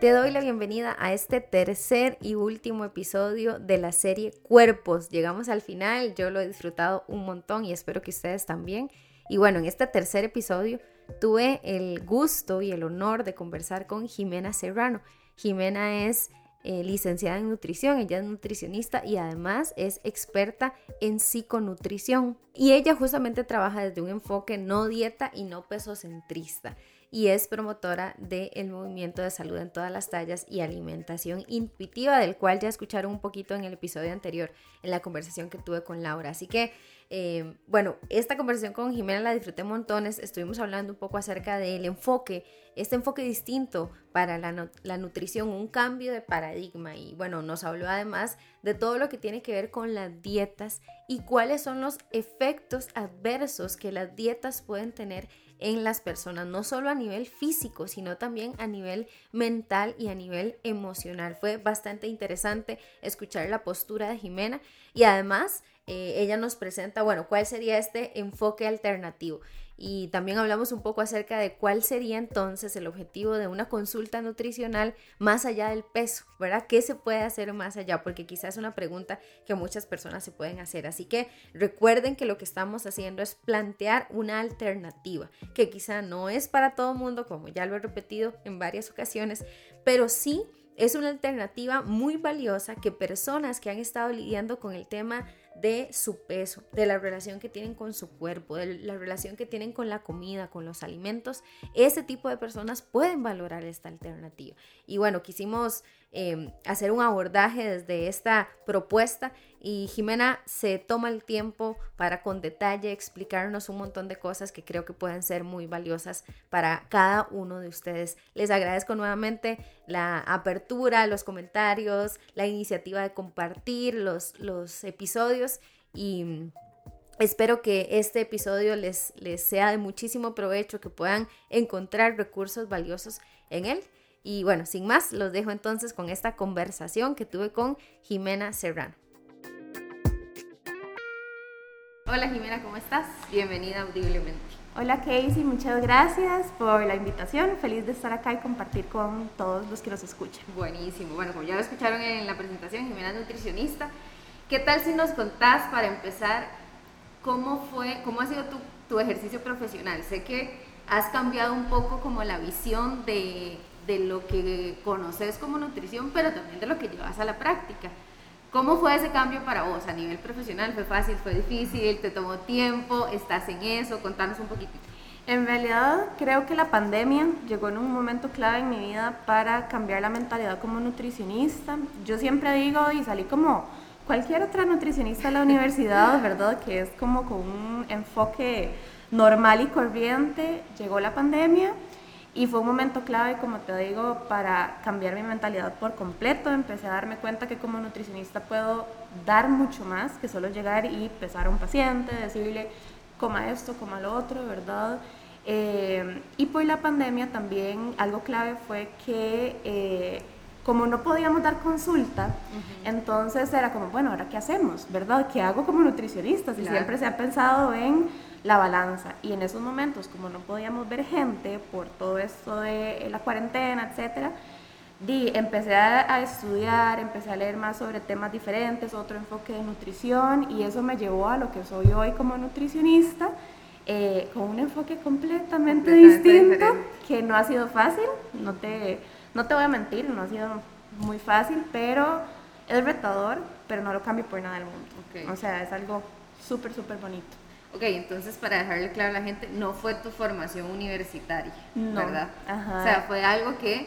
Te doy la bienvenida a este tercer y último episodio de la serie Cuerpos. Llegamos al final, yo lo he disfrutado un montón y espero que ustedes también. Y bueno, en este tercer episodio tuve el gusto y el honor de conversar con Jimena Serrano. Jimena es eh, licenciada en nutrición, ella es nutricionista y además es experta en psiconutrición. Y ella justamente trabaja desde un enfoque no dieta y no pesocentrista y es promotora del movimiento de salud en todas las tallas y alimentación intuitiva, del cual ya escucharon un poquito en el episodio anterior, en la conversación que tuve con Laura. Así que, eh, bueno, esta conversación con Jimena la disfruté montones, estuvimos hablando un poco acerca del enfoque, este enfoque distinto para la, la nutrición, un cambio de paradigma y bueno, nos habló además de todo lo que tiene que ver con las dietas y cuáles son los efectos adversos que las dietas pueden tener en las personas, no solo a nivel físico, sino también a nivel mental y a nivel emocional. Fue bastante interesante escuchar la postura de Jimena y además eh, ella nos presenta, bueno, cuál sería este enfoque alternativo y también hablamos un poco acerca de cuál sería entonces el objetivo de una consulta nutricional más allá del peso, ¿verdad? ¿Qué se puede hacer más allá? Porque quizás es una pregunta que muchas personas se pueden hacer. Así que recuerden que lo que estamos haciendo es plantear una alternativa, que quizá no es para todo el mundo, como ya lo he repetido en varias ocasiones, pero sí es una alternativa muy valiosa que personas que han estado lidiando con el tema de su peso, de la relación que tienen con su cuerpo, de la relación que tienen con la comida, con los alimentos, ese tipo de personas pueden valorar esta alternativa. Y bueno, quisimos Em, hacer un abordaje desde esta propuesta y Jimena se toma el tiempo para con detalle explicarnos un montón de cosas que creo que pueden ser muy valiosas para cada uno de ustedes. Les agradezco nuevamente la apertura, los comentarios, la iniciativa de compartir los, los episodios y... Espero que este episodio les, les sea de muchísimo provecho, que puedan encontrar recursos valiosos en él. Y bueno, sin más, los dejo entonces con esta conversación que tuve con Jimena Serrano. Hola Jimena, ¿cómo estás? Bienvenida audiblemente. Hola Casey, muchas gracias por la invitación. Feliz de estar acá y compartir con todos los que nos escuchan. Buenísimo. Bueno, como ya lo escucharon en la presentación, Jimena es nutricionista. ¿Qué tal si nos contás para empezar cómo fue, cómo ha sido tu, tu ejercicio profesional? Sé que has cambiado un poco como la visión de de lo que conoces como nutrición, pero también de lo que llevas a la práctica. ¿Cómo fue ese cambio para vos a nivel profesional? ¿Fue fácil? ¿Fue difícil? ¿Te tomó tiempo? ¿Estás en eso? Contanos un poquito. En realidad creo que la pandemia llegó en un momento clave en mi vida para cambiar la mentalidad como nutricionista. Yo siempre digo y salí como cualquier otra nutricionista de la universidad, ¿verdad? Que es como con un enfoque normal y corriente. Llegó la pandemia y fue un momento clave, como te digo, para cambiar mi mentalidad por completo. Empecé a darme cuenta que como nutricionista puedo dar mucho más que solo llegar y pesar a un paciente, decirle, coma esto, coma lo otro, ¿verdad? Eh, y por la pandemia también algo clave fue que eh, como no podíamos dar consulta, entonces era como, bueno, ¿ahora qué hacemos? ¿Verdad? ¿Qué hago como nutricionista? Si siempre se ha pensado en la balanza. Y en esos momentos, como no podíamos ver gente por todo esto de la cuarentena, etcétera, di, empecé a, estudiar, empecé a leer más sobre temas diferentes, otro enfoque de nutrición, y eso me llevó a lo que soy hoy como nutricionista, eh, con un enfoque completamente, distinto, que no ha sido fácil, no te, no te voy a mentir, no ha sido muy fácil, pero es retador, pero no lo cambio por nada del mundo. O sea, es algo súper, súper bonito. Ok, entonces para dejarle claro a la gente, no fue tu formación universitaria, ¿verdad? O sea, fue algo que,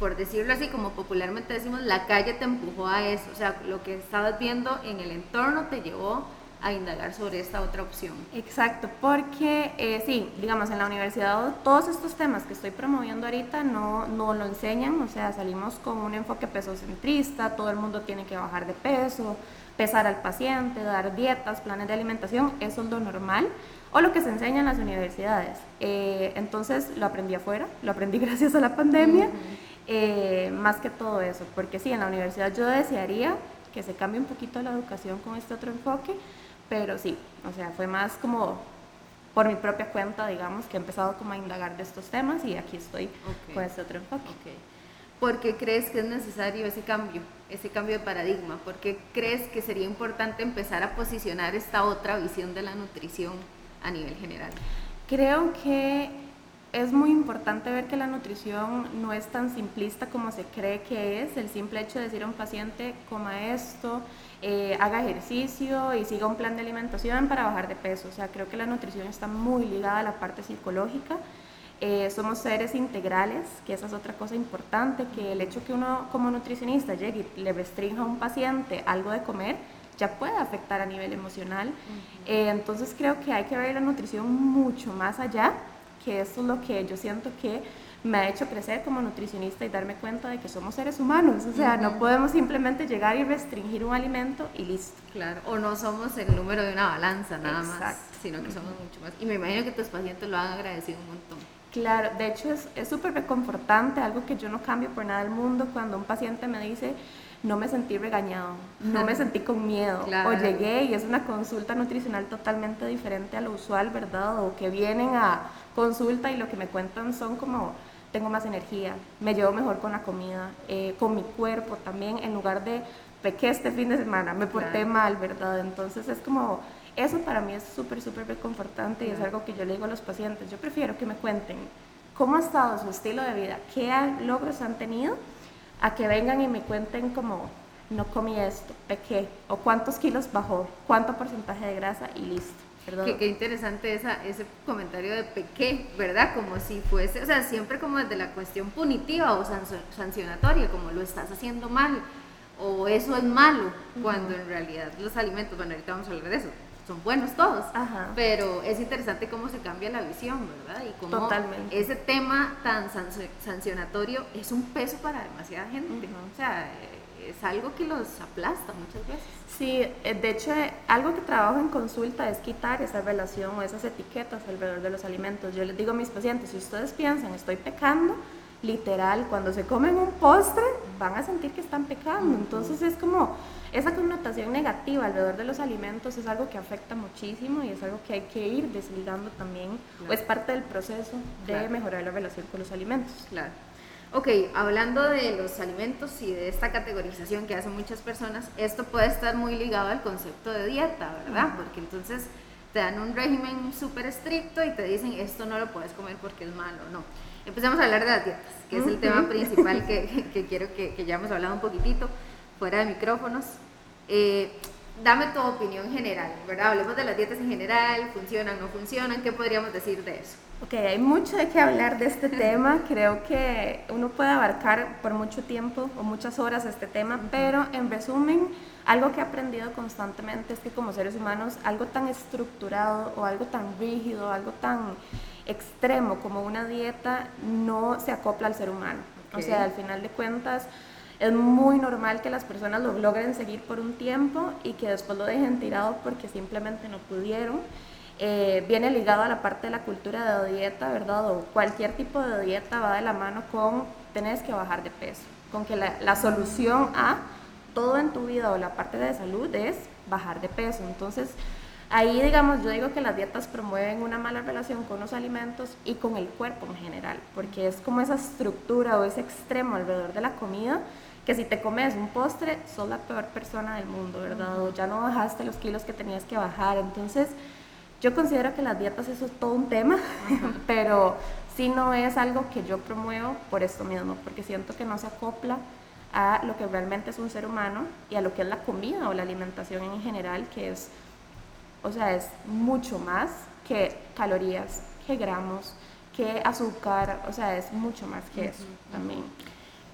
por decirlo así, como popularmente decimos, la calle te empujó a eso. O sea, lo que estabas viendo en el entorno te llevó a indagar sobre esta otra opción. Exacto, porque eh, sí, digamos, en la universidad todos estos temas que estoy promoviendo ahorita no, no lo enseñan, o sea, salimos con un enfoque pesocentrista, todo el mundo tiene que bajar de peso, pesar al paciente, dar dietas, planes de alimentación, eso es lo normal o lo que se enseña en las universidades. Eh, entonces lo aprendí afuera, lo aprendí gracias a la pandemia, eh, más que todo eso, porque sí, en la universidad yo desearía que se cambie un poquito la educación con este otro enfoque, pero sí, o sea, fue más como por mi propia cuenta, digamos, que he empezado como a indagar de estos temas y aquí estoy con este otro enfoque. ¿Por qué crees que es necesario ese cambio, ese cambio de paradigma? ¿Por qué crees que sería importante empezar a posicionar esta otra visión de la nutrición a nivel general? Creo que es muy importante ver que la nutrición no es tan simplista como se cree que es. El simple hecho de decir a un paciente, coma esto, eh, haga ejercicio y siga un plan de alimentación para bajar de peso. O sea, creo que la nutrición está muy ligada a la parte psicológica. Eh, somos seres integrales, que esa es otra cosa importante, que el hecho que uno como nutricionista llegue y le restrinja a un paciente algo de comer, ya puede afectar a nivel emocional. Eh, entonces creo que hay que ver la nutrición mucho más allá que eso es lo que yo siento que me ha hecho crecer como nutricionista y darme cuenta de que somos seres humanos, o sea, no podemos simplemente llegar y restringir un alimento y listo. Claro, o no somos el número de una balanza nada más, sino que somos mucho más. Y me imagino que tus pacientes lo han agradecido un montón. Claro, de hecho es súper reconfortante, algo que yo no cambio por nada del mundo, cuando un paciente me dice, no me sentí regañado, no me sentí con miedo. O llegué y es una consulta nutricional totalmente diferente a lo usual, ¿verdad? O que vienen a consulta y lo que me cuentan son como, tengo más energía, me llevo mejor con la comida, eh, con mi cuerpo también, en lugar de pequé este fin de semana, me porté mal, ¿verdad? Entonces es como, eso para mí es súper, súper reconfortante y es algo que yo le digo a los pacientes, yo prefiero que me cuenten cómo ha estado su estilo de vida, qué logros han tenido a que vengan y me cuenten como no comí esto, pequé, o cuántos kilos bajó, cuánto porcentaje de grasa y listo. Qué, qué, interesante esa, ese comentario de pequé, ¿verdad? Como si fuese, o sea, siempre como desde la cuestión punitiva o sancionatoria, como lo estás haciendo mal, o eso es malo, cuando en realidad los alimentos, bueno, ahorita vamos a hablar de eso, son buenos todos, pero es interesante cómo se cambia la visión, ¿verdad? Y cómo ese tema tan sancionatorio es un peso para demasiada gente, o sea, es algo que los aplasta muchas veces. Sí, eh, de hecho, eh, algo que trabajo en consulta es quitar esa relación o esas etiquetas alrededor de los alimentos. Yo les digo a mis pacientes, si ustedes piensan, estoy pecando, literal, cuando se comen un postre, van a sentir que están pecando. Entonces es como esa connotación negativa alrededor de los alimentos es algo que afecta muchísimo y es algo que hay que ir desligando también, o es parte del proceso de mejorar la relación con los alimentos. Claro. Ok, hablando de los alimentos y de esta categorización que hacen muchas personas, esto puede estar muy ligado al concepto de dieta, ¿verdad? Porque entonces te dan un régimen súper estricto y te dicen esto no lo puedes comer porque es malo, no. Empecemos a hablar de las dietas, que es el tema principal que, que quiero que, que ya hemos hablado un poquitito fuera de micrófonos. Eh, dame tu opinión general, ¿verdad? Hablemos de las dietas en general, funcionan, no funcionan, ¿qué podríamos decir de eso? Ok, hay mucho de qué hablar de este tema, creo que uno puede abarcar por mucho tiempo o muchas horas este tema, pero en resumen, algo que he aprendido constantemente es que como seres humanos, algo tan estructurado o algo tan rígido, algo tan extremo como una dieta no se acopla al ser humano. O sea, al final de cuentas, es muy normal que las personas lo logren seguir por un tiempo y que después lo dejen tirado porque simplemente no pudieron. Eh, viene ligado a la parte de la cultura de dieta, ¿verdad? O cualquier tipo de dieta va de la mano con tenés que bajar de peso, con que la, la solución a todo en tu vida o la parte de salud es bajar de peso. Entonces, ahí digamos, yo digo que las dietas promueven una mala relación con los alimentos y con el cuerpo en general, porque es como esa estructura o ese extremo alrededor de la comida que si te comes un postre, sos la peor persona del mundo, ¿verdad? O ya no bajaste los kilos que tenías que bajar. Entonces, yo considero que las dietas eso es todo un tema, pero sí no es algo que yo promuevo por esto mismo, porque siento que no se acopla a lo que realmente es un ser humano y a lo que es la comida o la alimentación en general, que es, o sea, es mucho más que calorías, que gramos, que azúcar, o sea, es mucho más que eso también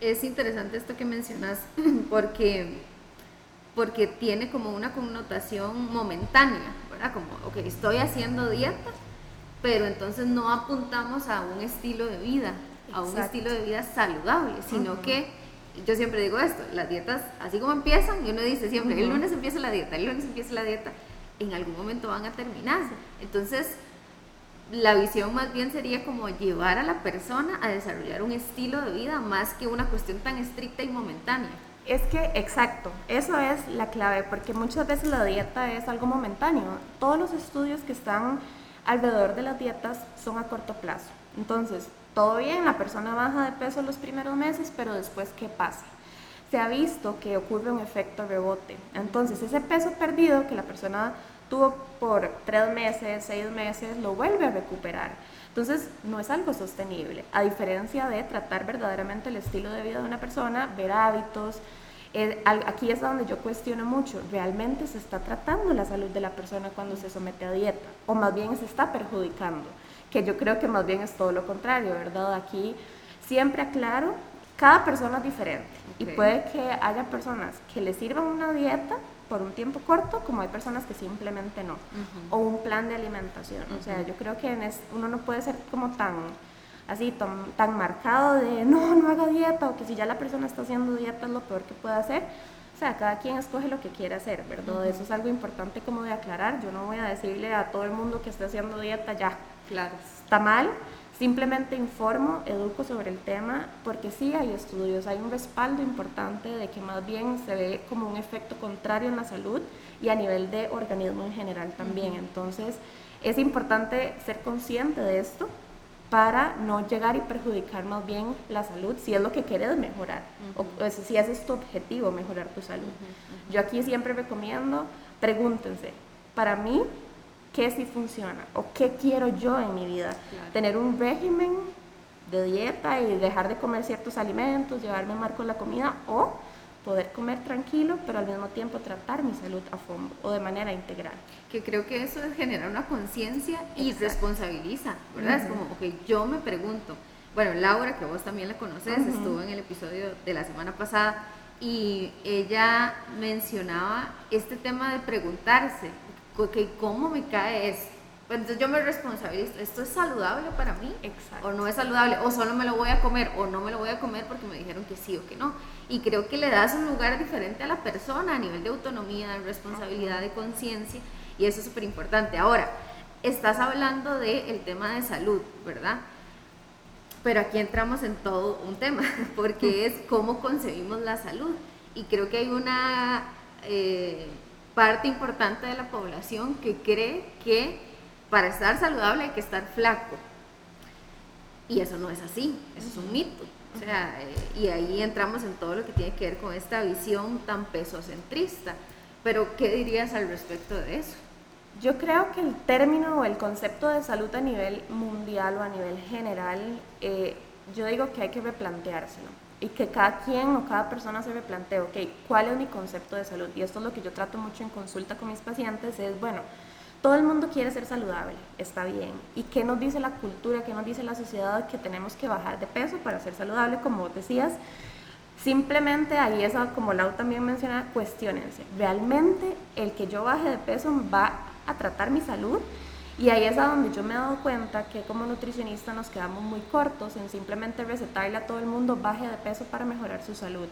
es interesante esto que mencionas porque, porque tiene como una connotación momentánea, ¿verdad? Como, ok, estoy haciendo dieta, pero entonces no apuntamos a un estilo de vida, a un estilo de vida saludable, sino que yo siempre digo esto, las dietas, así como empiezan, y uno dice siempre, el lunes empieza la dieta, el lunes empieza la dieta, en algún momento van a terminarse. Entonces, la visión más bien sería como llevar a la persona a desarrollar un estilo de vida más que una cuestión tan estricta y momentánea. Es que, exacto, eso es la clave, porque muchas veces la dieta es algo momentáneo. Todos los estudios que están alrededor de las dietas son a corto plazo. Entonces, todo bien, la persona baja de peso los primeros meses, pero después, ¿qué pasa? Se ha visto que ocurre un efecto rebote. Entonces, ese peso perdido que la persona tuvo por tres meses, seis meses, lo vuelve a recuperar. Entonces, no es algo sostenible, a diferencia de tratar verdaderamente el estilo de vida de una persona, ver hábitos. Eh, aquí es donde yo cuestiono mucho, ¿realmente se está tratando la salud de la persona cuando se somete a dieta? ¿O más bien se está perjudicando? Que yo creo que más bien es todo lo contrario, ¿verdad? Aquí siempre aclaro, cada persona es diferente y puede que haya personas que le sirvan una dieta por un tiempo corto, como hay personas que simplemente no. O un plan de alimentación. O sea, yo creo que en uno no puede ser como tan así, tan, marcado de no, no haga dieta, o que si ya la persona está haciendo dieta es lo peor que puede hacer. O sea, cada quien escoge lo que quiere hacer, ¿verdad? Eso es algo importante como de aclarar. Yo no voy a decirle a todo el mundo que esté haciendo dieta ya, claro, está mal Simplemente informo, educo sobre el tema, porque sí hay estudios, hay un respaldo importante de que más bien se ve como un efecto contrario en la salud y a nivel de organismo en general también. Entonces, es importante ser consciente de esto para no llegar y perjudicar más bien la salud si es lo que quieres mejorar, o, si ese es tu objetivo, mejorar tu salud. Yo aquí siempre recomiendo, pregúntense, para mí, qué sí funciona o qué quiero yo en mi vida. Tener un régimen de dieta y dejar de comer ciertos alimentos, llevarme mal con la comida o poder comer tranquilo, pero al mismo tiempo tratar mi salud a fondo o de manera integral. Que creo que eso es generar una conciencia y responsabiliza, ¿verdad? Es como, ok, yo me pregunto, bueno, Laura, que vos también la conoces, estuvo en el episodio de la semana pasada y ella mencionaba este tema de preguntarse, ¿cómo me cae esto? Pues entonces yo me responsabilizo, ¿esto es saludable para mí? Exacto. ¿O no es saludable? ¿O solo me lo voy a comer? ¿O no me lo voy a comer porque me dijeron que sí o que no? Y creo que le das un lugar diferente a la persona a nivel de autonomía, de responsabilidad, de conciencia, y eso es súper importante. Ahora, estás hablando del tema de salud, ¿verdad? Pero aquí entramos en todo un tema, porque es cómo concebimos la salud. Y creo que hay una... Eh, parte importante de la población que cree que para estar saludable hay que estar flaco. Y eso no es así, eso es un mito. O sea, eh, y ahí entramos en todo lo que tiene que ver con esta visión tan pesocentrista. Pero, ¿qué dirías al respecto de eso? Yo creo que el término o el concepto de salud a nivel mundial o a nivel general, eh, yo digo que hay que replanteárselo y que cada quien o cada persona se replantee, ok, ¿cuál es mi concepto de salud? Y esto es lo que yo trato mucho en consulta con mis pacientes, es, bueno, todo el mundo quiere ser saludable, está bien. ¿Y qué nos dice la cultura, qué nos dice la sociedad que tenemos que bajar de peso para ser saludable, como decías? Simplemente ahí es como Lau también menciona, cuestionense. ¿Realmente el que yo baje de peso va a tratar mi salud? Y ahí es a donde yo me he dado cuenta que como nutricionista nos quedamos muy cortos en simplemente recetarle a todo el mundo baje de peso para mejorar su salud.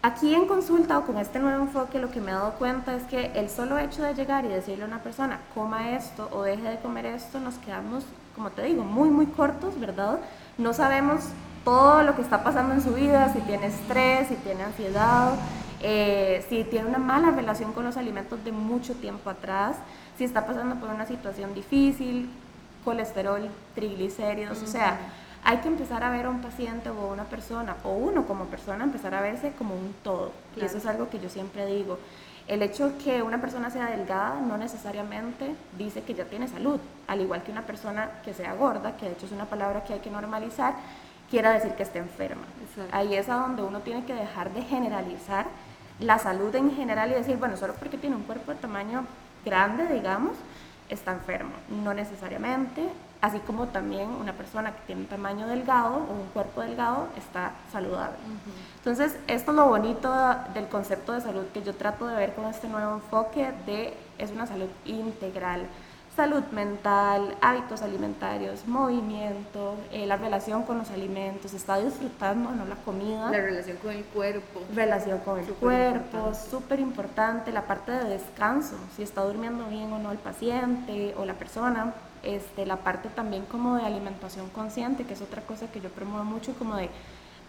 Aquí en consulta o con este nuevo enfoque lo que me he dado cuenta es que el solo hecho de llegar y decirle a una persona coma esto o deje de comer esto, nos quedamos, como te digo, muy, muy cortos, ¿verdad? No sabemos todo lo que está pasando en su vida, si tiene estrés, si tiene ansiedad, eh, si tiene una mala relación con los alimentos de mucho tiempo atrás si está pasando por una situación difícil, colesterol, triglicéridos, o sea, hay que empezar a ver a un paciente o a una persona, o uno como persona, empezar a verse como un todo. Y eso es algo que yo siempre digo. El hecho que una persona sea delgada no necesariamente dice que ya tiene salud, al igual que una persona que sea gorda, que de hecho es una palabra que hay que normalizar, quiera decir que esté enferma. Ahí es a donde uno tiene que dejar de generalizar la salud en general y decir, bueno, solo porque tiene un cuerpo de tamaño grande, digamos, está enfermo. No necesariamente, así como también una persona que tiene un tamaño delgado o un cuerpo delgado está saludable. Entonces, esto es lo bonito del concepto de salud que yo trato de ver con este nuevo enfoque de es una salud integral salud mental, hábitos alimentarios, movimiento, eh, la relación con los alimentos, está disfrutando no la comida. La relación con el cuerpo. Relación con el cuerpo, súper importante, la parte de descanso, si está durmiendo bien o no el paciente o la persona. Este, la parte también como de alimentación consciente, que es otra cosa que yo promuevo mucho, como de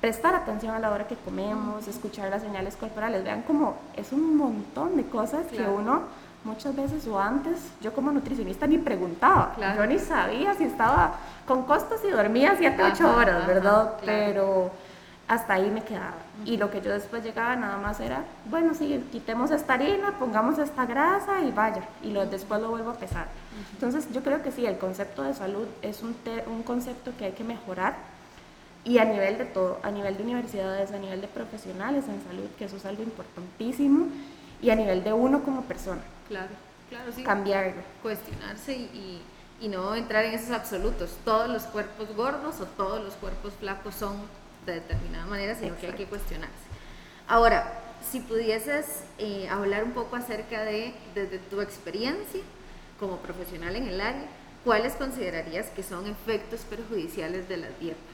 prestar atención a la hora que comemos, escuchar las señales corporales. Vean como es un montón de cosas que uno muchas veces o antes, yo como nutricionista ni preguntaba, yo ni sabía si estaba con costos y dormía 7, 8 horas, ¿verdad? Pero hasta ahí me quedaba. Y lo que yo después llegaba nada más era, bueno, sí, quitemos esta harina, pongamos esta grasa y vaya, y lo, después lo vuelvo a pesar. Entonces yo creo que sí, el concepto de salud es un, un concepto que hay que mejorar y a nivel de todo, a nivel de universidades, a nivel de profesionales en salud, que eso es algo importantísimo, y a nivel de uno como persona. Claro, claro, sí. Cambiarlo. Cuestionarse y, y, no entrar en esos absolutos. Todos los cuerpos gordos o todos los cuerpos flacos son de determinada manera, sino que hay que cuestionarse. Ahora, si pudieses eh, hablar un poco acerca de, desde tu experiencia como profesional en el área, ¿cuáles considerarías que son efectos perjudiciales de las dietas?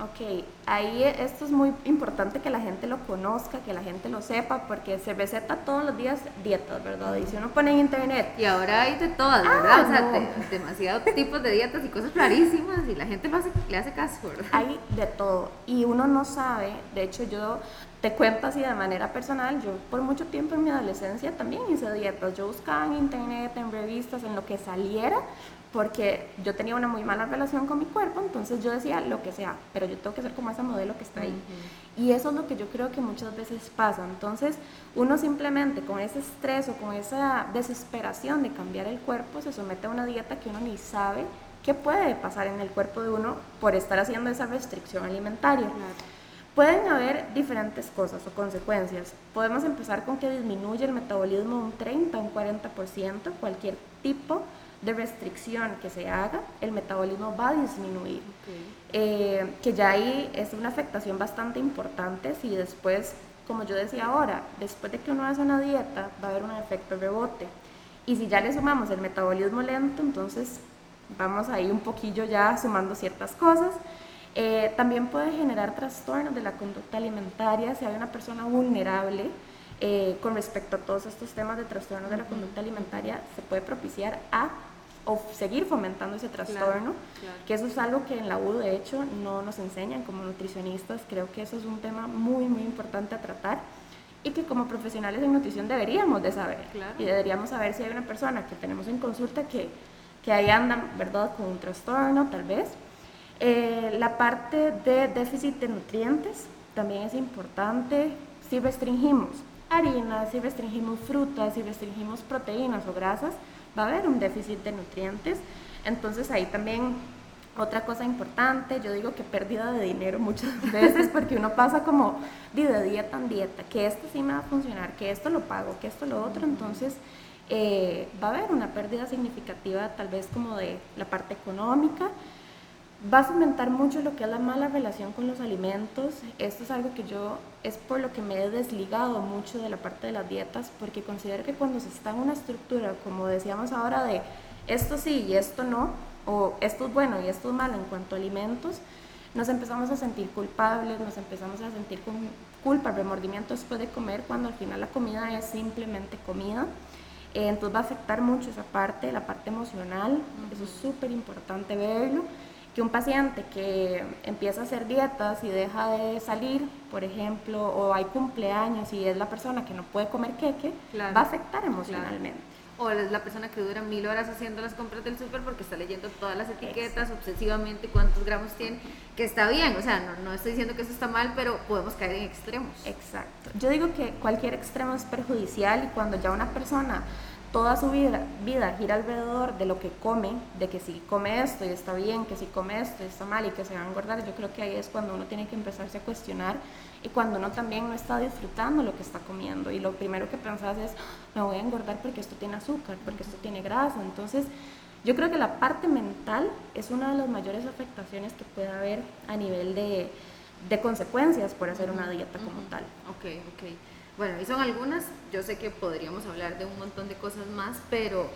Ok, ahí esto es muy importante que la gente lo conozca, que la gente lo sepa, porque se receta todos los días dietas, ¿verdad? Y si uno pone en internet. Y ahora hay de todas, ah, ¿verdad? o sea, demasiados tipos de dietas y cosas rarísimas y la gente lo hace, le hace caso, ¿verdad? Hay de todo. Y uno no sabe, de hecho, yo te cuento así de manera personal, yo por mucho tiempo en mi adolescencia también hice dietas. Yo buscaba en internet, en revistas, en lo que saliera porque yo tenía una muy mala relación con mi cuerpo, entonces yo decía lo que sea, pero yo tengo que ser como ese modelo que está ahí. Y eso es lo que yo creo que muchas veces pasa. Entonces, uno simplemente con ese estrés o con esa desesperación de cambiar el cuerpo se somete a una dieta que uno ni sabe qué puede pasar en el cuerpo de uno por estar haciendo esa restricción alimentaria. Pueden haber diferentes cosas o consecuencias. Podemos empezar con que disminuye el metabolismo un 30, un 40%, cualquier tipo de restricción que se haga, el metabolismo va a disminuir. Eh, que ya ahí es una afectación bastante importante si después, como yo decía ahora, después de que uno hace una dieta va a haber un efecto rebote. Y si ya le sumamos el metabolismo lento, entonces vamos ahí un poquillo ya sumando ciertas cosas. Eh, también puede generar trastornos de la conducta alimentaria si hay una persona vulnerable. Eh, con respecto a todos estos temas de trastornos de la conducta alimentaria, se puede propiciar a o seguir fomentando ese trastorno, que eso es algo que en la U de hecho no nos enseñan como nutricionistas, creo que eso es un tema muy muy importante a tratar y que como profesionales en nutrición deberíamos de saber. Y deberíamos saber si hay una persona que tenemos en consulta que, que ahí anda, ¿verdad?, con un trastorno tal vez. Eh, la parte de déficit de nutrientes también es importante. Si restringimos harinas, si restringimos frutas, si restringimos proteínas o grasas, va a haber un déficit de nutrientes. Entonces ahí también otra cosa importante, yo digo que pérdida de dinero muchas veces porque uno pasa como de dieta en dieta, que esto sí me va a funcionar, que esto lo pago, que esto lo otro, entonces eh, va a haber una pérdida significativa tal vez como de la parte económica, va a fomentar mucho lo que es la mala relación con los alimentos. Esto es algo que yo, es por lo que me he desligado mucho de la parte de las dietas, porque considero que cuando se está en una estructura, como decíamos ahora, de esto sí y esto no, o esto es bueno y esto es malo en cuanto a alimentos, nos empezamos a sentir culpables, nos empezamos a sentir con culpa, remordimiento después de comer, cuando al final la comida es simplemente comida. Eh, entonces va a afectar mucho esa parte, la parte emocional, eso es súper importante verlo que un paciente que empieza a hacer dietas y deja de salir, por ejemplo, o hay cumpleaños y es la persona que no puede comer queque, va a afectar emocionalmente. O es la persona que dura mil horas haciendo las compras del súper porque está leyendo todas las etiquetas obsesivamente, cuántos gramos tiene, que está bien, o sea, no, no estoy diciendo que eso está mal, pero podemos caer en extremos. Exacto. Yo digo que cualquier extremo es perjudicial y cuando ya una persona toda su vida, vida gira alrededor de lo que come, de que si come esto y está bien, que si come esto y está mal y que se va a engordar, yo creo que ahí es cuando uno tiene que empezarse a cuestionar y cuando uno también no está disfrutando lo que está comiendo. Y lo primero que pensás es, me voy a engordar porque esto tiene azúcar, porque esto tiene grasa, entonces yo creo que la parte mental es una de las mayores afectaciones que puede haber a nivel de, de consecuencias por hacer una dieta como tal. Ok, ok. Bueno, y son algunas, yo sé que podríamos hablar de un montón de cosas más, pero,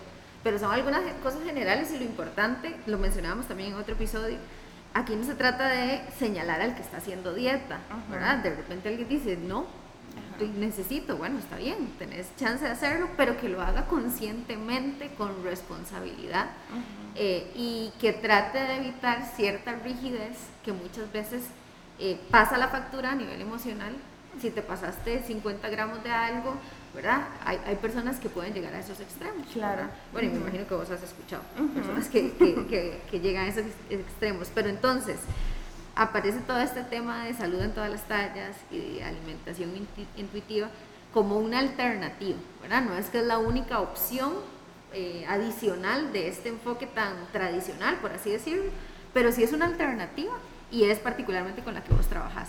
pero son algunas cosas generales y lo importante, lo mencionábamos también en otro episodio, aquí no se trata de señalar al que está haciendo dieta, ¿verdad? De repente alguien dice, no, necesito, bueno, está bien, tenés chance de hacerlo, pero que lo haga conscientemente, con responsabilidad, eh, y que trate de evitar cierta rigidez que muchas veces eh, pasa la factura a nivel emocional si te pasaste 50 gramos de algo, ¿verdad? Hay, hay personas que pueden llegar a esos extremos. Claro. Bueno, y me imagino que vos has escuchado personas que, que, que, llegan a esos extremos. Pero entonces, aparece todo este tema de salud en todas las tallas y de alimentación intuitiva como una alternativa, ¿verdad? No es que es la única opción eh, adicional de este enfoque tan tradicional, por así decirlo, pero sí es una alternativa y es particularmente con la que vos trabajas.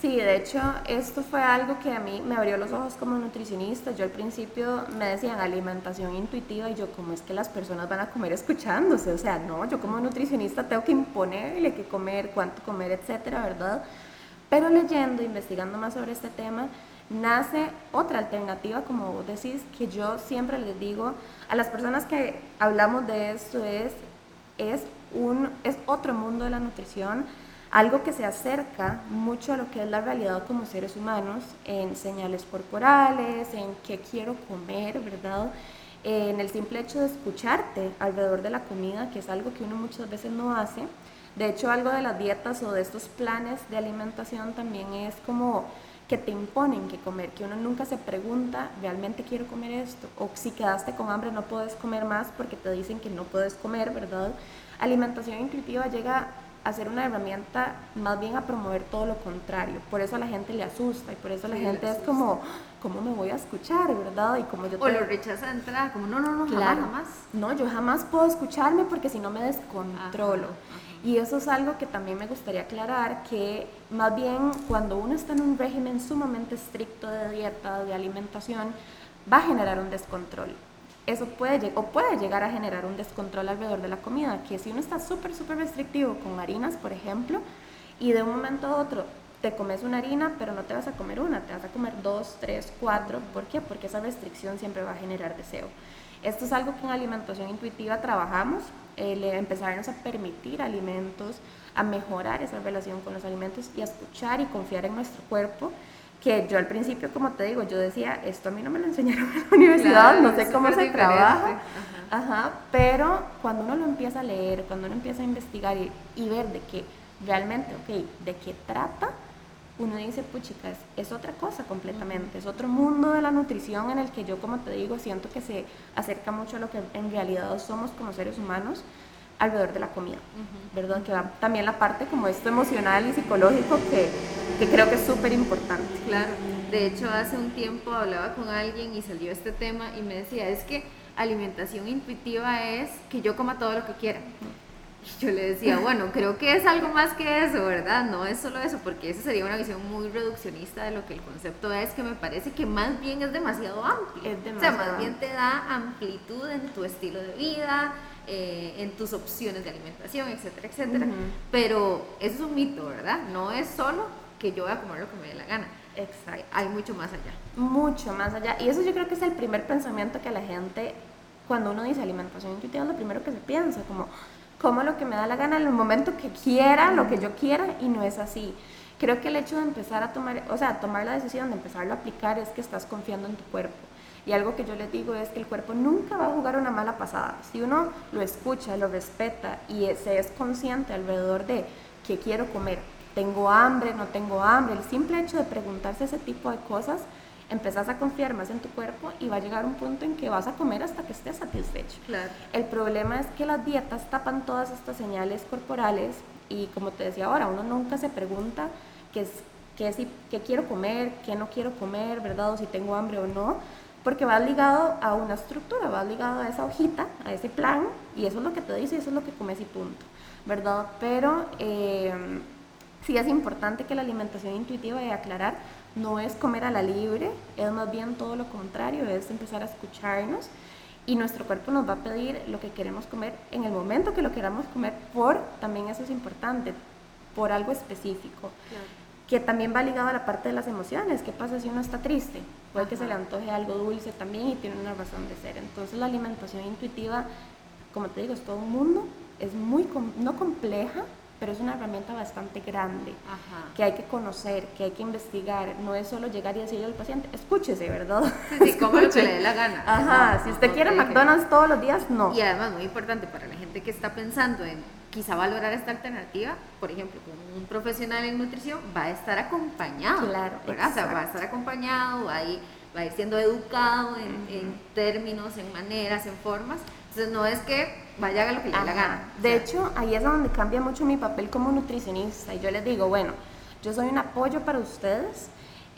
Sí, de hecho, esto fue algo que a mí me abrió los ojos como nutricionista. Yo al principio me decían alimentación intuitiva y yo, ¿cómo es que las personas van a comer escuchándose? O sea, no, yo como nutricionista tengo que imponerle qué comer, cuánto comer, etcétera, ¿verdad? Pero leyendo, investigando más sobre este tema, nace otra alternativa, como vos decís, que yo siempre les digo a las personas que hablamos de esto, es, es, un, es otro mundo de la nutrición algo que se acerca mucho a lo que es la realidad como seres humanos, en señales corporales, en qué quiero comer, ¿verdad? En el simple hecho de escucharte alrededor de la comida, que es algo que uno muchas veces no hace. De hecho, algo de las dietas o de estos planes de alimentación también es como que te imponen que comer, que uno nunca se pregunta, ¿realmente quiero comer esto? O si quedaste con hambre no puedes comer más porque te dicen que no puedes comer, ¿verdad? Alimentación intuitiva llega hacer una herramienta más bien a promover todo lo contrario. Por eso a la gente le asusta y por eso la gente es como, ¿cómo me voy a escuchar, verdad? Y como yo o lo rechaza de entrada, como no, no, no, jamás, No, yo jamás puedo escucharme porque si no me descontrolo. Y eso es algo que también me gustaría aclarar, que más bien cuando uno está en un régimen sumamente estricto de dieta, de alimentación, va a generar un descontrol eso puede, o puede llegar a generar un descontrol alrededor de la comida, que si uno está súper, súper restrictivo con harinas, por ejemplo, y de un momento a otro te comes una harina, pero no te vas a comer una, te vas a comer dos, tres, cuatro. ¿Por qué? Porque esa restricción siempre va a generar deseo. Esto es algo que en alimentación intuitiva trabajamos, el empezarnos a permitir alimentos, a mejorar esa relación con los alimentos y a escuchar y confiar en nuestro cuerpo que yo al principio, como te digo, yo decía, esto a mí no me lo enseñaron en la universidad, no sé cómo se trabaja. Ajá. pero cuando uno lo empieza a leer, cuando uno empieza a investigar y, y ver de qué realmente, ok, de qué trata, uno dice, puchicas, es otra cosa completamente, es otro mundo de la nutrición en el que yo, como te digo, siento que se acerca mucho a lo que en realidad somos como seres humanos alrededor de la comida, ¿verdad? Que va también la parte como esto emocional y psicológico que, que creo que es súper importante. Claro, de hecho hace un tiempo hablaba con alguien y salió este tema y me decía, es que alimentación intuitiva es que yo coma todo lo que quiera. Y yo le decía, bueno, creo que es algo más que eso, ¿verdad? No es solo eso, porque esa sería una visión muy reduccionista de lo que el concepto es, que me parece que más bien es demasiado amplio. Es demasiado. O sea, más bien te da amplitud en tu estilo de vida, eh, en tus opciones de alimentación, etcétera, etcétera. Pero eso es un mito, ¿verdad? No es solo que yo voy a comer lo que me dé la gana. Exacto. Hay mucho más allá. Mucho más allá. Y eso yo creo que es el primer pensamiento que la gente, cuando uno dice alimentación intuitiva, es lo primero que se piensa, como como lo que me da la gana en el momento que quiera, lo que yo quiera, y no es así. Creo que el hecho de empezar a tomar, o sea, tomar la decisión de empezarlo a aplicar es que estás confiando en tu cuerpo y algo que yo les digo es que el cuerpo nunca va a jugar una mala pasada. Si uno lo escucha, lo respeta y se es consciente alrededor de qué quiero comer, tengo hambre, no tengo hambre, el simple hecho de preguntarse ese tipo de cosas, empezás a confiar más en tu cuerpo y va a llegar un punto en que vas a comer hasta que estés satisfecho. Claro. El problema es que las dietas tapan todas estas señales corporales y como te decía ahora, uno nunca se pregunta qué, es, qué, qué quiero comer, qué no quiero comer, ¿verdad? O si tengo hambre o no porque va ligado a una estructura, va ligado a esa hojita, a ese plan, y eso es lo que te dice, eso es lo que comes y punto, ¿verdad? Pero eh, sí es importante que la alimentación intuitiva, y aclarar, no es comer a la libre, es más bien todo lo contrario, es empezar a escucharnos y nuestro cuerpo nos va a pedir lo que queremos comer en el momento que lo queramos comer, por, también eso es importante, por algo específico. Que también va ligado a la parte de las emociones. ¿Qué pasa si uno está triste? puede que se le antoje algo dulce también y tiene una razón de ser. Entonces la alimentación intuitiva, como te digo, es todo un mundo, es muy, no compleja, pero es una herramienta bastante grande que hay que conocer, que hay que investigar. No es solo llegar y decirle al paciente, escúchese, ¿verdad? Sí, sí como lo que le dé la gana. Ajá, si usted quiere McDonald's todos los días, no. Y además, muy importante para la gente que está pensando en quizá valorar esta alternativa, por ejemplo, con un profesional en nutrición, va a estar acompañado. Claro, O sea, va a estar acompañado, va a ir, va a ir siendo educado en, términos, en maneras, en formas. Entonces, no es que vaya a lo que le dé la gana. De hecho, ahí es donde cambia mucho mi papel como nutricionista. Y yo les digo, bueno, yo soy un apoyo para ustedes.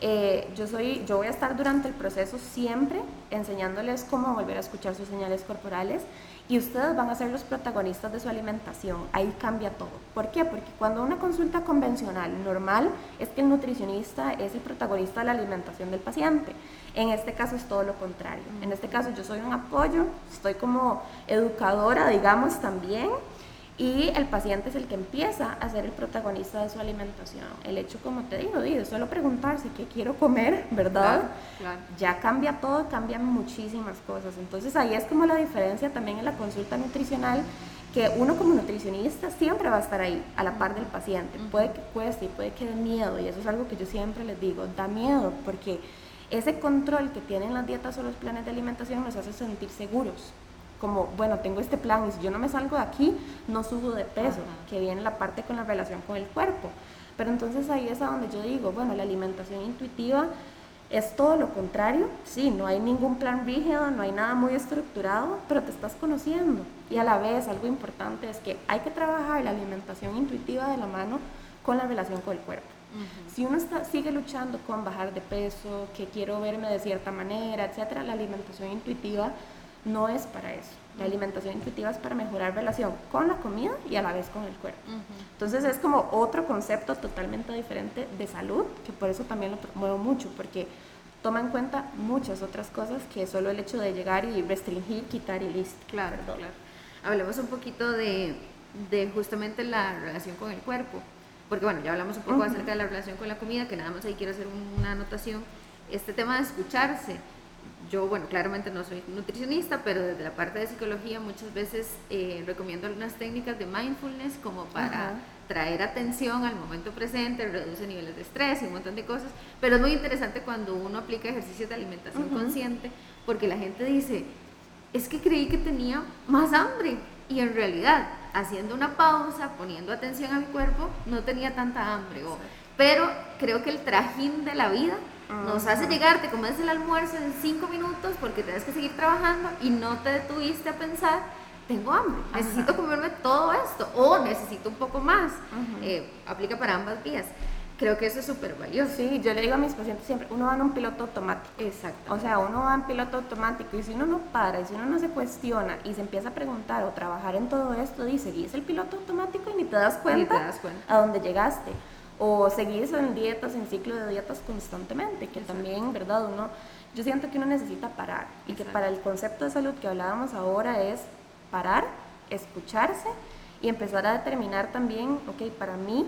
Eh, yo, soy, yo voy a estar durante el proceso siempre enseñándoles cómo volver a escuchar sus señales corporales y ustedes van a ser los protagonistas de su alimentación. Ahí cambia todo. ¿Por qué? Porque cuando una consulta convencional, normal, es que el nutricionista es el protagonista de la alimentación del paciente. En este caso es todo lo contrario. En este caso yo soy un apoyo, estoy como educadora, digamos, también y el paciente es el que empieza a ser el protagonista de su alimentación. El hecho, como te digo, de solo preguntarse qué quiero comer, ¿verdad? Ya cambia todo, cambian muchísimas cosas. Entonces ahí es como la diferencia también en la consulta nutricional, que uno como nutricionista siempre va a estar ahí, a la par del paciente. Puede que cueste y puede que dé miedo, y eso es algo que yo siempre les digo, da miedo, porque ese control que tienen las dietas o los planes de alimentación nos hace sentir seguros como, bueno, tengo este plan y si yo no me salgo de aquí, no subo de peso, que viene la parte con la relación con el cuerpo. Pero entonces ahí es a donde yo digo, bueno, la alimentación intuitiva es todo lo contrario, sí, no hay ningún plan rígido, no hay nada muy estructurado, pero te estás conociendo. Y a la vez algo importante es que hay que trabajar la alimentación intuitiva de la mano con la relación con el cuerpo. Si uno está, sigue luchando con bajar de peso, que quiero verme de cierta manera, etcétera, la alimentación intuitiva no es para eso. La alimentación intuitiva es para mejorar relación con la comida y a la vez con el cuerpo. Entonces es como otro concepto totalmente diferente de salud, que por eso también lo promuevo mucho, porque toma en cuenta muchas otras cosas que solo el hecho de llegar y restringir, quitar y listo. Claro, claro. Hablemos un poquito de, de, justamente la relación con el cuerpo, porque bueno, ya hablamos un poco acerca de la relación con la comida, que nada más ahí quiero hacer una anotación. Este tema de escucharse, yo, bueno, claramente no soy nutricionista, pero desde la parte de psicología muchas veces eh, recomiendo algunas técnicas de mindfulness como para traer atención al momento presente, reduce niveles de estrés y un montón de cosas. Pero es muy interesante cuando uno aplica ejercicios de alimentación consciente, porque la gente dice, es que creí que tenía más hambre y en realidad haciendo una pausa, poniendo atención a mi cuerpo, no tenía tanta hambre. pero creo que el trajín de la vida nos hace llegar, te comes el almuerzo en cinco minutos porque tienes que seguir trabajando y no te detuviste a pensar, tengo hambre, necesito comerme todo esto o necesito un poco más. Eh, aplica para ambas vías. Creo que eso es súper valioso. Sí, yo le digo a mis pacientes siempre, uno va en un piloto automático. Exacto. O sea, uno va en piloto automático y si uno no para, y si uno no se cuestiona y se empieza a preguntar o trabajar en todo esto, dice, y es el piloto automático y ni te das cuenta, ni te das cuenta. a dónde llegaste o seguir en dietas, en ciclo de dietas constantemente, que también, ¿verdad? Uno, yo siento que uno necesita parar y que para el concepto de salud que hablábamos ahora es parar, escucharse y empezar a determinar también, ok, para mí,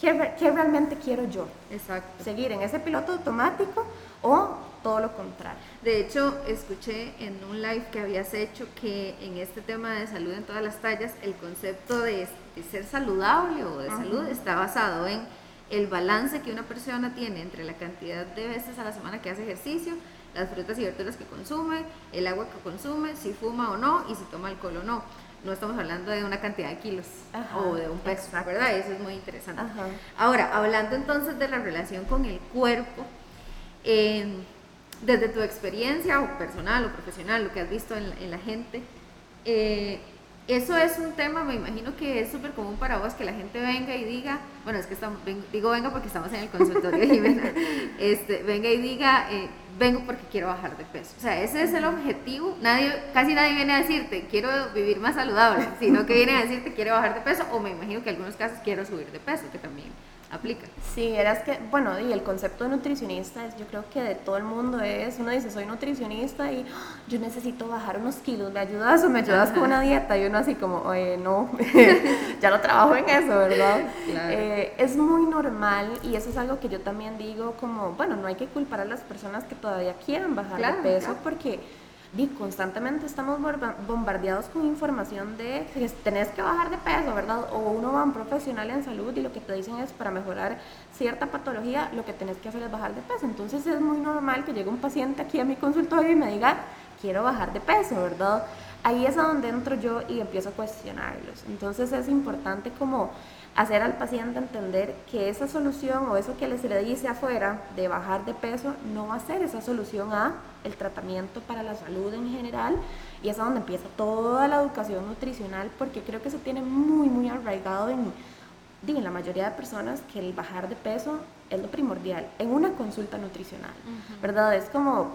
¿qué, qué realmente quiero yo? Exacto. Seguir en ese piloto automático o todo lo contrario. De hecho, escuché en un live que habías hecho que en este tema de salud en todas las tallas, el concepto de, ser saludable o de salud está basado en el balance que una persona tiene entre la cantidad de veces a la semana que hace ejercicio, las frutas y verduras que consume, el agua que consume, si fuma o no y si toma alcohol o no. No estamos hablando de una cantidad de kilos o de un peso, ¿verdad? Eso es muy interesante. Ahora, hablando entonces de la relación con el cuerpo, em, desde tu experiencia o personal o profesional, lo que has visto en, la gente, eh, eso es un tema, me imagino que es súper común para vos que la gente venga y diga, bueno, es que estamos, digo venga porque estamos en el consultorio, Jimena, este, venga y diga, eh, vengo porque quiero bajar de peso. O sea, ese es el objetivo. Nadie, casi nadie viene a decirte, quiero vivir más saludable, sino que viene a decirte, quiero bajar de peso, o me imagino que en algunos casos quiero subir de peso, que también aplica. Sí, eras que, bueno, y el concepto de nutricionista es, yo creo que de todo el mundo es, uno dice, soy nutricionista y ¡ah! yo necesito bajar unos kilos, ¿me ayudas o me ayudas con una dieta? Y uno así como, oye, no, ya no trabajo en eso, ¿verdad? Eh, es muy normal y eso es algo que yo también digo como, bueno, no hay que culpar a las personas que todavía quieren bajar de peso porque constantemente estamos bombardeados con información de que tenés que bajar de peso, ¿verdad? O uno va a un profesional en salud y lo que te dicen es para mejorar cierta patología, lo que tenés que hacer es bajar de peso. Entonces es muy normal que llegue un paciente aquí a mi consultorio y me diga, quiero bajar de peso, ¿verdad? ahí es a donde entro yo y empiezo a cuestionarlos. Entonces es importante como hacer al paciente entender que esa solución o eso que se le dice afuera de bajar de peso no va a ser esa solución a el tratamiento para la salud en general y es donde empieza toda la educación nutricional porque creo que se tiene muy muy arraigado en, en la mayoría de personas que el bajar de peso es lo primordial en una consulta nutricional, ¿verdad? Es como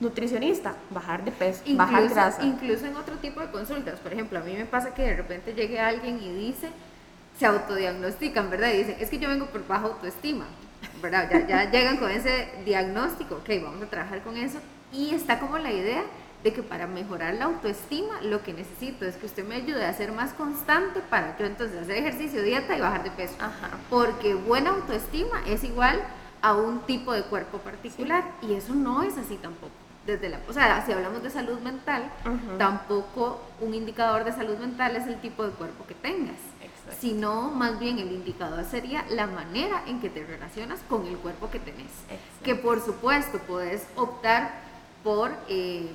nutricionista, bajar de peso, bajar grasa. Incluso en otro tipo de consultas, por ejemplo, a mí me pasa que de repente llegue alguien y dice, se autodiagnostican, ¿verdad? Y dicen, es que yo vengo por baja autoestima, ¿verdad? Ya, ya llegan con ese diagnóstico, ok, vamos a trabajar con eso. Y está como la idea de que para mejorar la autoestima lo que necesito es que usted me ayude a ser más constante para yo entonces hacer ejercicio, dieta y bajar de peso. Ajá. Porque buena autoestima es igual a un tipo de cuerpo particular y eso no es así tampoco. Desde la, o sea, si hablamos de salud mental, tampoco un indicador de salud mental es el tipo de cuerpo que tengas, sino más bien el indicador sería la manera en que te relacionas con el cuerpo que tenés. Que por supuesto puedes optar por... Eh,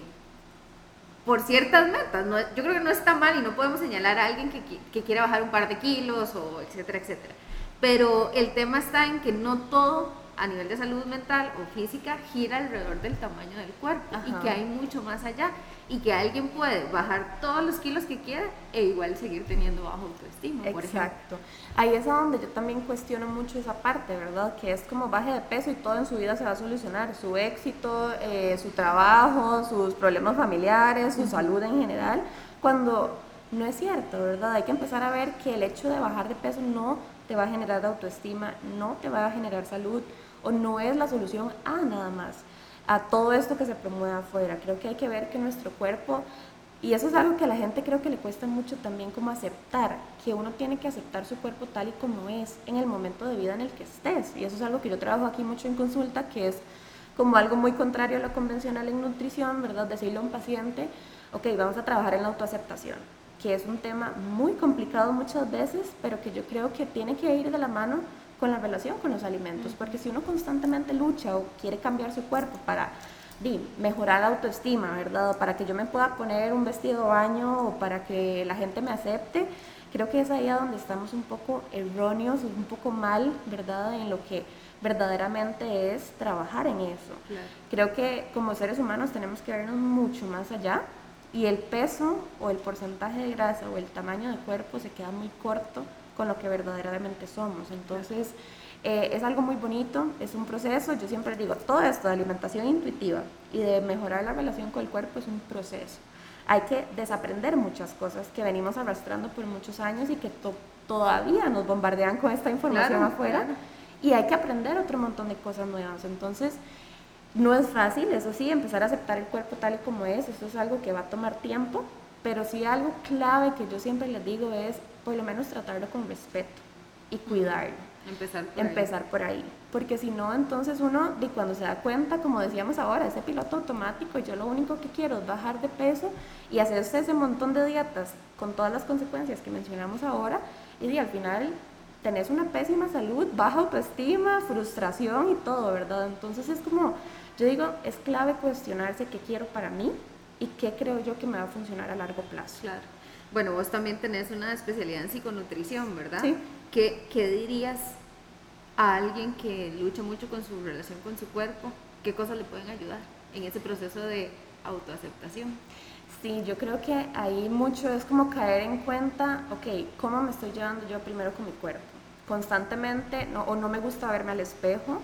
por ciertas metas. No, yo creo que no está mal y no podemos señalar a alguien que, que, quiera bajar un par de kilos o etcétera, etcétera. Pero el tema está en que no todo a nivel de salud mental o física gira alrededor del tamaño del cuerpo y que hay mucho más allá y que alguien puede bajar todos los kilos que quiera e igual seguir teniendo bajo autoestima. Exacto. Ahí es donde yo también cuestiono mucho esa parte, ¿verdad? Que es como baje de peso y todo en su vida se va a solucionar, su éxito, eh, su trabajo, sus problemas familiares, su salud en general, cuando no es cierto, ¿verdad? Hay que empezar a ver que el hecho de bajar de peso no te va a generar autoestima, no te va a generar salud o no es la solución a nada más, a todo esto que se promueve afuera. Creo que hay que ver que nuestro cuerpo, y eso es algo que a la gente creo que le cuesta mucho también como aceptar, que uno tiene que aceptar su cuerpo tal y como es en el momento de vida en el que estés. Y eso es algo que yo trabajo aquí mucho en consulta, que es como algo muy contrario a lo convencional en nutrición, ¿verdad? Decirle a un paciente, ok, vamos a trabajar en la autoaceptación, que es un tema muy complicado muchas veces, pero que yo creo que tiene que ir de la mano con la relación con los alimentos, porque si uno constantemente lucha o quiere cambiar su cuerpo para mejorar la autoestima, ¿verdad? para que yo me pueda poner un vestido de baño o para que la gente me acepte, creo que es ahí a donde estamos un poco erróneos, un poco mal, ¿verdad? En lo que verdaderamente es trabajar en eso. Creo que como seres humanos tenemos que vernos mucho más allá y el peso o el porcentaje de grasa o el tamaño del cuerpo se queda muy corto con lo que verdaderamente somos. Entonces, eh, es algo muy bonito, es un proceso, yo siempre digo, todo esto de alimentación intuitiva y de mejorar la relación con el cuerpo es un proceso. Hay que desaprender muchas cosas que venimos arrastrando por muchos años y que todavía nos bombardean con esta información afuera y hay que aprender otro montón de cosas nuevas. Entonces, no es fácil, eso sí, empezar a aceptar el cuerpo tal y como es, eso es algo que va a tomar tiempo, pero sí algo clave que yo siempre les digo es por lo menos tratarlo con respeto y cuidarlo. Empezar por Empezar ahí. por ahí. Porque si no, entonces uno, de cuando se da cuenta, como decíamos ahora, ese piloto automático, yo lo único que quiero es bajar de peso y hacerse ese montón de dietas con todas las consecuencias que mencionamos ahora, y al final tenés una pésima salud, baja autoestima, frustración y todo, ¿verdad? Entonces es como, yo digo, es clave cuestionarse qué quiero para mí y qué creo yo que me va a funcionar a largo plazo. Claro. Bueno, vos también tenés una especialidad en psiconutrición, ¿verdad? Sí. ¿Qué, ¿Qué, dirías a alguien que lucha mucho con su relación con su cuerpo? ¿Qué cosas le pueden ayudar en ese proceso de autoaceptación? Sí, yo creo que ahí mucho es como caer en cuenta, ok, ¿cómo me estoy llevando yo primero con mi cuerpo? Constantemente, no, o no me gusta verme al espejo,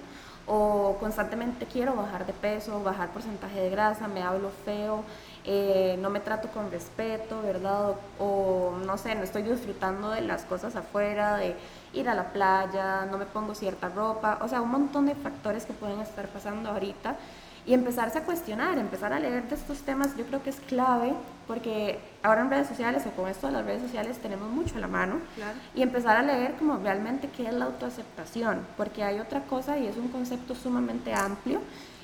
o constantemente quiero bajar de peso, bajar porcentaje de grasa, me hablo feo, eh, no me trato con respeto, ¿verdad? O, no sé, no estoy disfrutando de las cosas afuera, de ir a la playa, no me pongo cierta ropa, o sea, un montón de factores que pueden estar pasando ahorita y empezarse a cuestionar, empezar a leer de estos temas, yo creo que es clave, porque ahora en redes sociales o con esto de las redes sociales tenemos mucho a la mano, y empezar a leer como realmente qué es la autoaceptación, porque hay otra cosa y es un concepto sumamente amplio.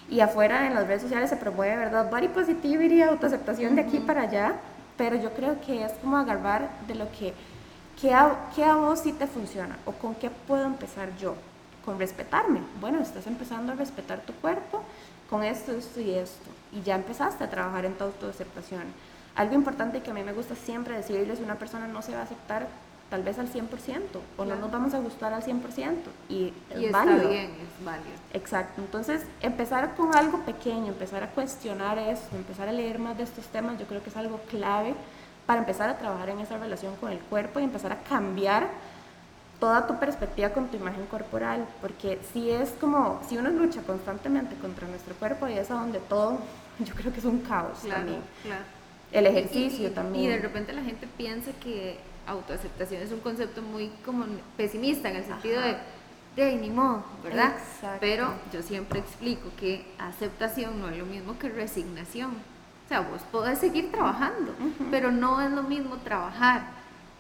Y afuera en las redes sociales se promueve, ¿verdad? Body positivity, autoaceptación de aquí para allá, pero yo creo que es como agarrar de lo que, ¿qué a, qué a vos sí te funciona o con qué puedo empezar yo, con respetarme. Bueno, estás empezando a respetar tu cuerpo con esto, esto y esto, y ya empezaste a trabajar en tu autoaceptación. Algo importante que a mí me gusta siempre decirles, una persona no se va a aceptar tal vez al 100% o no nos vamos a gustar al 100% y es y está válido. bien, es válido. Exacto, entonces empezar con algo pequeño, empezar a cuestionar eso, empezar a leer más de estos temas, yo creo que es algo clave para empezar a trabajar en esa relación con el cuerpo y empezar a cambiar toda tu perspectiva con tu imagen corporal, porque si es como, si uno lucha constantemente contra nuestro cuerpo y es a donde todo, yo creo que es un caos Claro, también. claro. El ejercicio Y- y- también. Y de repente la gente piensa que autoaceptación es un concepto muy como pesimista en el sentido Ajá. de, de ni modo, ¿verdad? Exacto. Pero yo siempre explico que aceptación no es lo mismo que resignación. O sea, vos podés seguir trabajando, pero no es lo mismo trabajar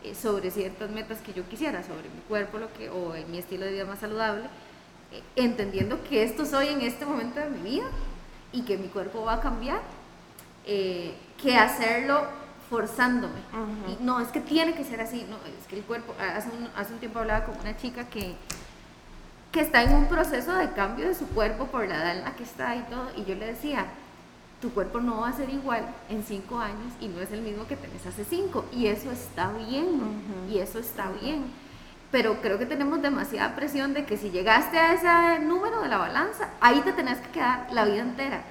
eh, sobre ciertas metas que yo quisiera, sobre mi cuerpo lo que, o en mi estilo de vida más saludable, eh, entendiendo que esto soy en este momento de mi vida y que mi cuerpo va a cambiar eh, que hacerlo forzándome. Y no, es que tiene que ser así. No, es que el cuerpo, hace un, hace un tiempo hablaba con una chica que, que está en un proceso de cambio de su cuerpo por la edad en la que está y todo. Y yo le decía, tu cuerpo no va a ser igual en cinco años y no es el mismo que tenés hace cinco. Y eso está bien. Y eso está bien. Pero creo que tenemos demasiada presión de que si llegaste a ese número de la balanza, ahí te tenés que quedar la vida entera.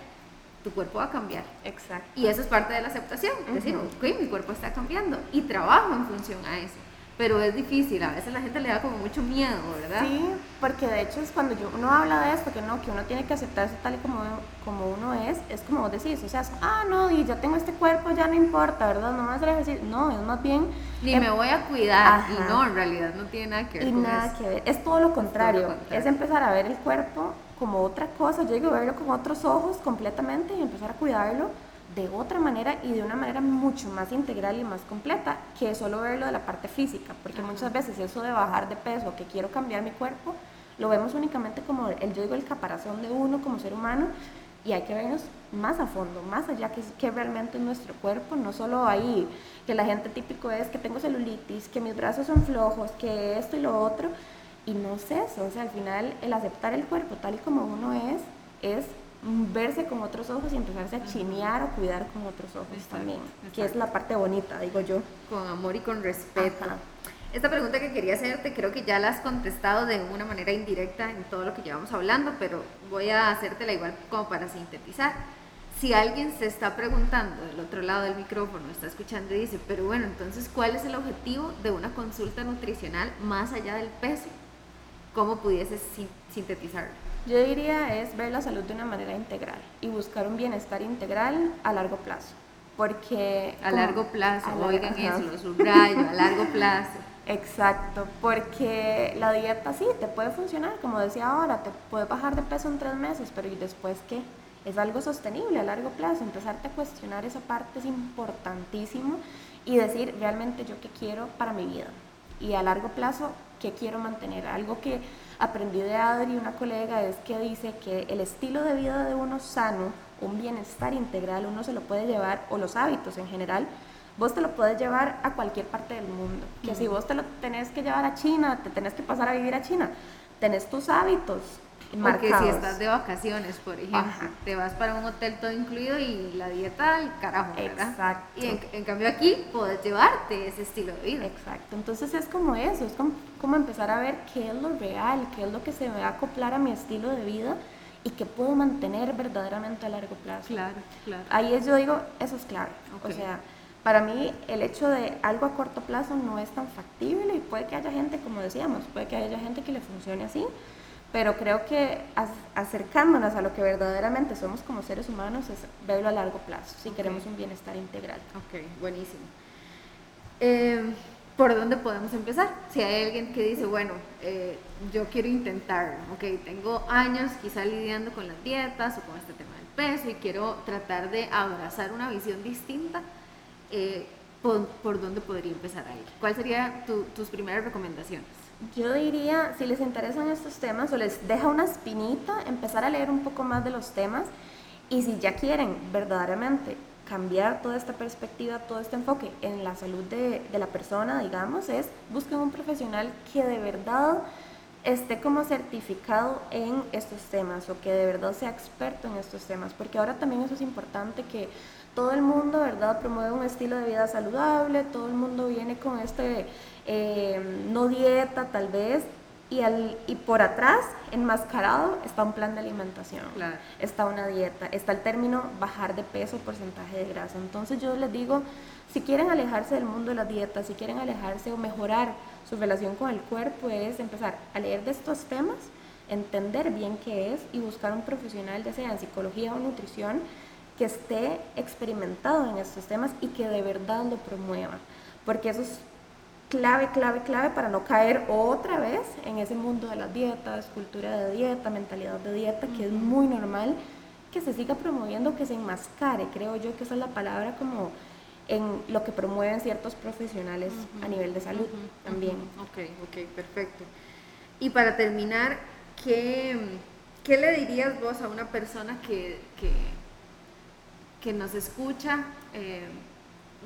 Tu cuerpo va a cambiar. Exacto. Y eso es parte de la aceptación, decir, Ujú. ok, mi cuerpo está cambiando y trabajo en función a eso. Pero es difícil, a veces la gente le da como mucho miedo, ¿verdad? Sí, porque de hecho es cuando yo, uno habla de esto, que no, que uno tiene que aceptarse tal y como, como uno es, es como vos decís, o sea, es, ah, no, y ya tengo este cuerpo, ya no importa, ¿verdad? No me hacer ejercicio. No, es más bien... Ni em- me voy a cuidar. Ajá. Y no, en realidad no tiene nada que ver Y con nada eso. que ver, es todo lo contrario, contrario. es empezar a ver el cuerpo como otra cosa, yo digo verlo con otros ojos completamente y empezar a cuidarlo de otra manera y de una manera mucho más integral y más completa que solo verlo de la parte física, porque muchas veces eso de bajar de peso, que quiero cambiar mi cuerpo, lo vemos únicamente como el, yo digo, el caparazón de uno como ser humano y hay que vernos más a fondo, más allá que, que realmente es nuestro cuerpo, no solo ahí, que la gente típico es que tengo celulitis, que mis brazos son flojos, que esto y lo otro, y no es eso, o sea, al final el aceptar el cuerpo tal y como uno es, es verse con otros ojos y empezarse a chinear o cuidar con otros ojos Exacto, también, que es la parte bonita, digo yo. Con amor y con respeto. Ajá. Esta pregunta que quería hacerte, creo que ya la has contestado de una manera indirecta en todo lo que llevamos hablando, pero voy a hacértela igual como para sintetizar. Si alguien se está preguntando del otro lado del micrófono, está escuchando y dice, pero bueno, entonces, ¿cuál es el objetivo de una consulta nutricional más allá del peso? ¿Cómo pudieses sin- sintetizarlo? Yo diría es ver la salud de una manera integral y buscar un bienestar integral a largo plazo, porque... A como- largo plazo, a oigan eso, lo subrayo, a largo plazo. Exacto, porque la dieta sí te puede funcionar, como decía ahora, te puedes bajar de peso en tres meses, pero ¿y después qué? Es algo sostenible a largo plazo, empezarte a cuestionar esa parte es importantísimo y decir realmente yo qué quiero para mi vida y a largo plazo qué quiero mantener. Algo que aprendí de Adri, una colega, es que dice que el estilo de vida de uno sano, un bienestar integral, uno se lo puede llevar, o los hábitos en general, vos te lo puedes llevar a cualquier parte del mundo. Que si vos te lo tenés que llevar a China, te tenés que pasar a vivir a China, tenés tus hábitos Porque si estás de vacaciones, por ejemplo, Ajá. te vas para un hotel todo incluido y la dieta al carajo, ¿verdad? Exacto. Y en, en cambio aquí puedes llevarte ese estilo de vida. Exacto, entonces es como eso, es como, como empezar a ver qué es lo real, qué es lo que se me va a acoplar a mi estilo de vida y qué puedo mantener verdaderamente a largo plazo. Claro, claro. Ahí es, yo digo, eso es clave. Ok. O sea, para mí el hecho de algo a corto plazo no es tan factible y puede que haya gente, como decíamos, puede que haya gente que le funcione así, pero creo que acercándonos a lo que verdaderamente somos como seres humanos es verlo a largo plazo, si queremos un bienestar integral. Ok, buenísimo. Eh, ¿Por dónde podemos empezar? Si hay alguien que dice, bueno, eh, yo quiero intentarlo, ok, tengo años quizá lidiando con las dietas o con este tema del peso y quiero tratar de abrazar una visión distinta, eh, ¿por, por dónde podría empezar ahí? ¿Cuáles serían tu- tus primeras recomendaciones? Yo diría, si les interesan estos temas o les deja una espinita, empezar a leer un poco más de los temas y si ya quieren verdaderamente cambiar toda esta perspectiva, todo este enfoque en la salud de, de la persona, digamos, es busquen un profesional que de verdad esté como certificado en estos temas o que de verdad sea experto en estos temas, porque ahora también eso es importante que todo el mundo, ¿verdad?, promueve un estilo de vida saludable, todo el mundo viene con este eh, no dieta tal vez, y, al, y por atrás, enmascarado, está un plan de alimentación, está una dieta, está el término bajar de peso, porcentaje de grasa. Entonces yo les digo, si quieren alejarse del mundo de la dieta, si quieren alejarse o mejorar su relación con el cuerpo, es empezar a leer de estos temas, entender bien qué es y buscar un profesional, ya sea en psicología o nutrición, que esté experimentado en estos temas y que de verdad lo promueva. Porque eso es clave, clave, clave para no caer otra vez en ese mundo de las dietas, cultura de dieta, mentalidad de dieta, que es muy normal que se siga promoviendo, que se enmascare, creo yo que esa es la palabra como en lo que promueven ciertos profesionales a nivel de salud también. Ok, ok, perfecto. Y para terminar, ¿qué, ¿qué, le dirías vos a una persona que, que, que nos escucha? Eh,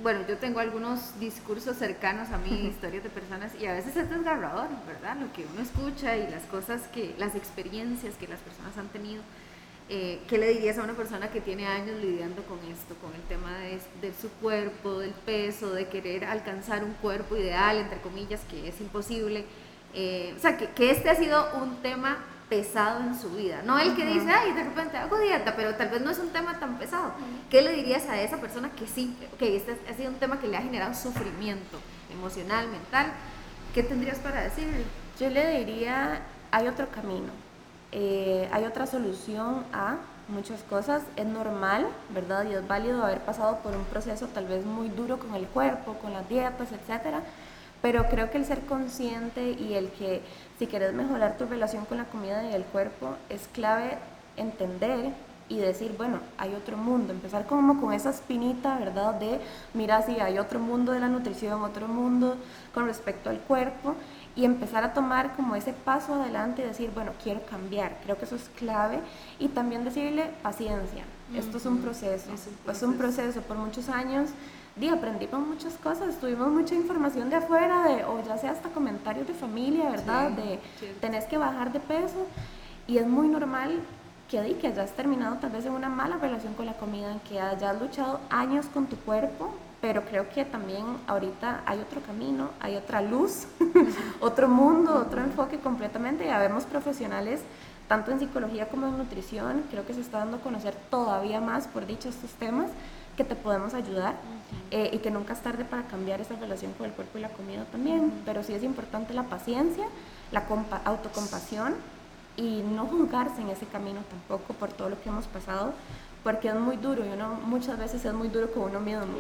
bueno, yo tengo algunos discursos cercanos a mí, historias de personas, y a veces es desgarrador, ¿verdad? Lo que uno escucha y las cosas que, las experiencias que las personas han tenido. Eh, ¿Qué le dirías a una persona que tiene años lidiando con esto, con el tema de, de, su cuerpo, del peso, de querer alcanzar un cuerpo ideal, entre comillas, que es imposible? Eh, o sea, que, que este ha sido un tema pesado en su vida. No el que dice, ay, de repente hago dieta, pero tal vez no es un tema tan pesado. ¿Qué le dirías a esa persona que sí, que este ha sido un tema que le ha generado sufrimiento emocional, mental? ¿Qué tendrías para decirle? Yo le diría, hay otro camino, eh, hay otra solución a muchas cosas. Es normal, ¿verdad? Y es válido haber pasado por un proceso tal vez muy duro con el cuerpo, con las dietas, etcétera pero creo que el ser consciente y el que si quieres mejorar tu relación con la comida y el cuerpo, es clave entender y decir, bueno, hay otro mundo, empezar como con esa espinita, ¿verdad? De, mira, si hay otro mundo de la nutrición, otro mundo con respecto al cuerpo, y empezar a tomar como ese paso adelante y decir, bueno, quiero cambiar, creo que eso es clave, y también decirle paciencia, esto es un proceso, es un proceso, es un proceso por muchos años y aprendimos muchas cosas, tuvimos mucha información de afuera, de, o ya sea hasta comentarios de familia, ¿verdad? de tenés que bajar de peso y es muy normal que, di, que hayas terminado tal vez en una mala relación con la comida, que hayas luchado años con tu cuerpo, pero creo que también ahorita hay otro camino, hay otra luz, otro mundo, otro enfoque completamente, ya vemos profesionales tanto en psicología como en nutrición, creo que se está dando a conocer todavía más por dicho estos temas que te podemos ayudar eh, y que nunca es tarde para cambiar esa relación con el cuerpo y la comida también, pero sí es importante la paciencia, la autocompasión y no juzgarse en ese camino tampoco por todo lo que hemos pasado, porque es muy duro y uno muchas veces es muy duro con uno mismo.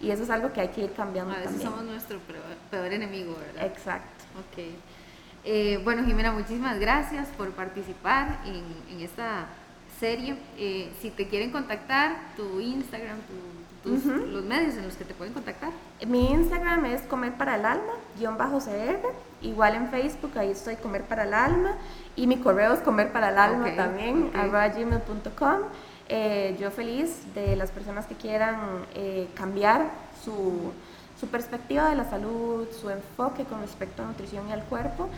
Y eso es algo que hay que ir cambiando. A veces somos nuestro peor, enemigo, ¿verdad? Exacto. Ok. Eh, bueno, Jimena, muchísimas gracias por participar en, en esta serie. Eh, si te quieren contactar, tu Instagram, los medios en los que te pueden contactar. Mi Instagram es comer para el alma, guion bajo CR. Igual en Facebook, ahí estoy comer para el alma. Y mi correo es comer para el alma también, gmail.com. Eh, yo feliz de las personas que quieran cambiar su, su perspectiva de la salud, su enfoque con respecto a nutrición y al cuerpo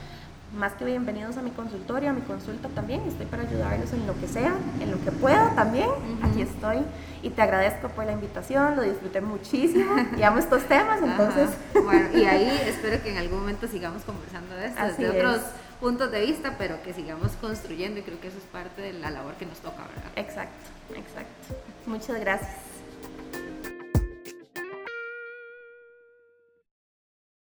más que bienvenidos a mi consultorio, a mi consulta también. Estoy para ayudarles en lo que sea, en lo que pueda también. Aquí estoy y te agradezco por la invitación, lo disfruté muchísimo y amo estos temas, entonces. Bueno, y ahí espero que en algún momento sigamos conversando de esto desde otros puntos de vista, pero que sigamos construyendo y creo que eso es parte de la labor que nos toca, ¿verdad? Exacto, exacto. Muchas gracias.